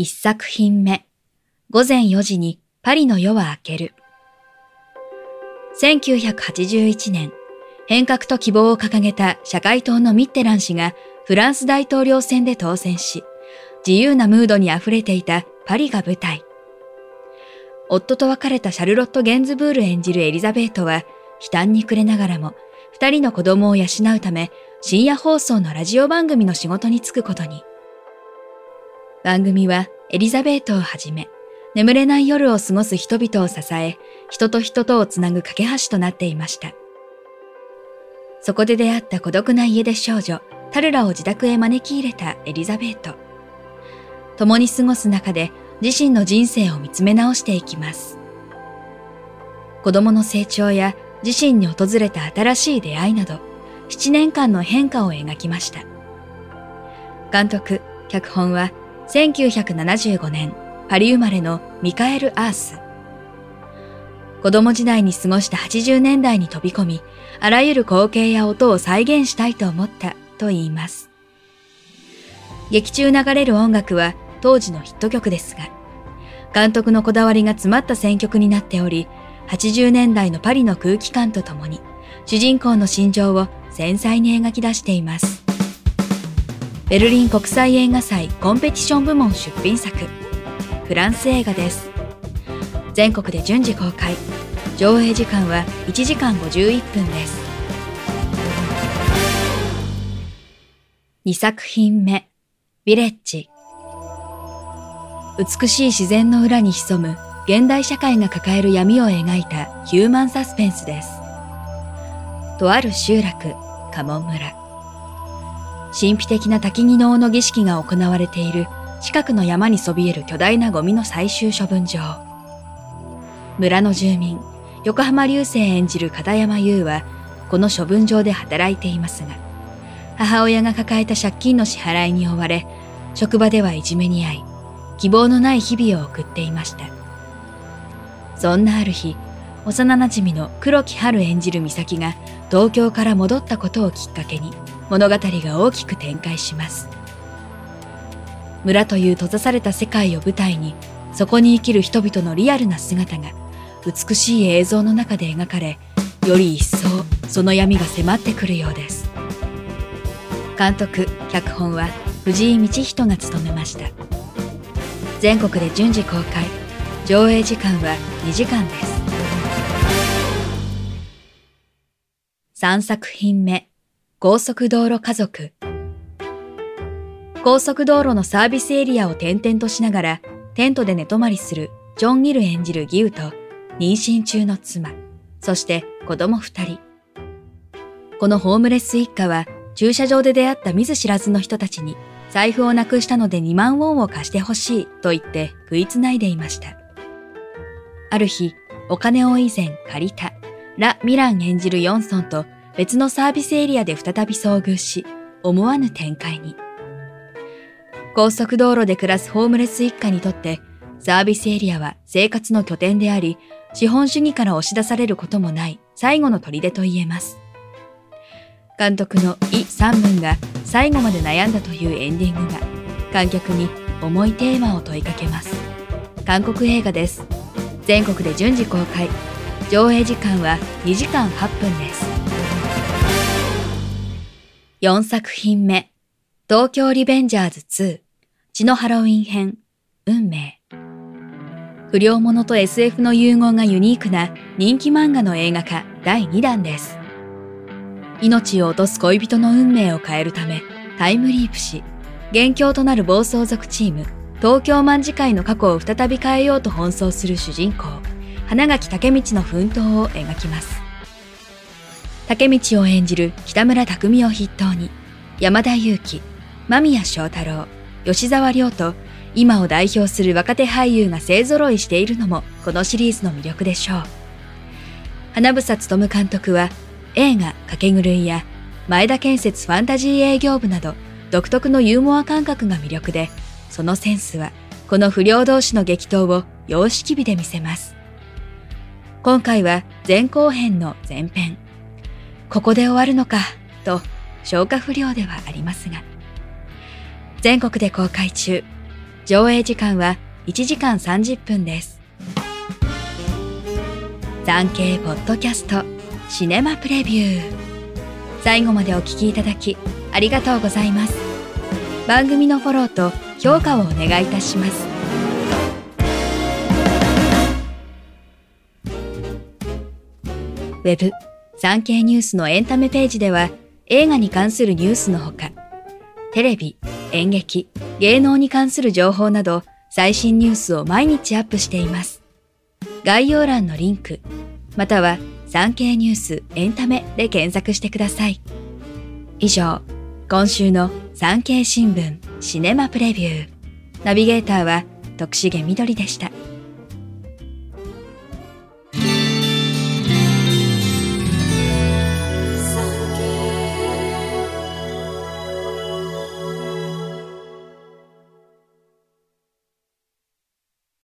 一作品目。午前4時にパリの夜は明ける。1981年変革と希望を掲げた社会党のミッテラン氏がフランス大統領選で当選し自由なムードに溢れていたパリが舞台。夫と別れたシャルロット・ゲンズブール演じるエリザベートは悲嘆に暮れながらも二人の子供を養うため、深夜放送のラジオ番組の仕事に就くことに。番組はエリザベートをはじめ、眠れない夜を過ごす人々を支え、人と人とをつなぐ架け橋となっていました。そこで出会った孤独な家出少女、タルラを自宅へ招き入れたエリザベート。共に過ごす中で自身の人生を見つめ直していきます。子供の成長や自身に訪れた新しい出会いなど、7年間の変化を描きました。監督、脚本は1975年パリ生まれのミカエル・アース。子供時代に過ごした80年代に飛び込み、あらゆる光景や音を再現したいと思ったと言います。劇中流れる音楽は当時のヒット曲ですが、監督のこだわりが詰まった選曲になっており、80年代のパリの空気感とともに、主人公の心情を繊細に描き出しています。ベルリン国際映画祭コンペティション部門出品作、フランス映画です。全国で順次公開、上映時間は1時間51分です。2作品目、ヴィレッジ。美しい自然の裏に潜む現代社会が抱える闇を描いたヒューマンサスペンスです。とある集落、家紋村。神秘的な滝木能の儀式が行われている近くの山にそびえる巨大なゴミの最終処分場。村の住民、横浜流星演じる片山優は、この処分場で働いていますが、母親が抱えた借金の支払いに追われ、職場ではいじめに遭い、希望のない日々を送っていました。そんなある日、幼馴染の黒木春演じる美咲が東京から戻ったことをきっかけに物語が大きく展開します。村という閉ざされた世界を舞台にそこに生きる人々のリアルな姿が美しい映像の中で描かれ、より一層その闇が迫ってくるようです。監督、脚本は藤井道人が務めました。全国で順次公開。上映時間は2時間です。3作品目、高速道路家族。高速道路のサービスエリアを転々としながら、テントで寝泊まりするジョン・ギル演じるギウと、妊娠中の妻、そして子供二人。このホームレス一家は、駐車場で出会った見ず知らずの人たちに、財布をなくしたので2万ウォンを貸してほしいと言って食いつないでいました。ある日、お金を以前借りたラ・ミラン演じるヨンソンと別のサービスエリアで再び遭遇し、思わぬ展開に。高速道路で暮らすホームレス一家にとって、サービスエリアは生活の拠点であり、資本主義から押し出されることもない最後の砦と言えます。監督のイ・サンムンが最後まで悩んだというエンディングが観客に重いテーマを問いかけます。韓国映画です。全国で順次公開上映時間は2時間8分です4作品目。東京リベンジャーズ2血のハロウィン編。運命。不良者と SF の融合がユニークな人気漫画の映画化。第2弾です。命を落とす恋人の運命を変えるためタイムリープし元凶となる暴走族チーム東京卍会の過去を再び変えようと奔走する主人公、花垣武道の奮闘を描きます。竹道を演じる北村匠海を筆頭に、山田裕貴、間宮祥太郎、吉沢亮と今を代表する若手俳優が勢揃いしているのもこのシリーズの魅力でしょう。花房勉監督は映画かけ狂いや前田建設ファンタジー営業部など独特のユーモア感覚が魅力で、そのセンスはこの不良同士の激闘を様式美で見せます。今回は前後編の前編。ここで終わるのかと消化不良ではありますが。全国で公開中。上映時間は1時間30分です。産経ポッドキャストシネマプレビュー最後までお聞きいただきありがとうございます番組のフォローと評価をお願いいたしますウェブ産経ニュースのエンタメページでは映画に関するニュースのほかテレビ、演劇、芸能に関する情報など最新ニュースを毎日アップしています。概要欄のリンク、または産経ニュースエンタメで検索してください。以上、今週の産経新聞シネマプレビュー。ナビゲーターは徳重みどりでした。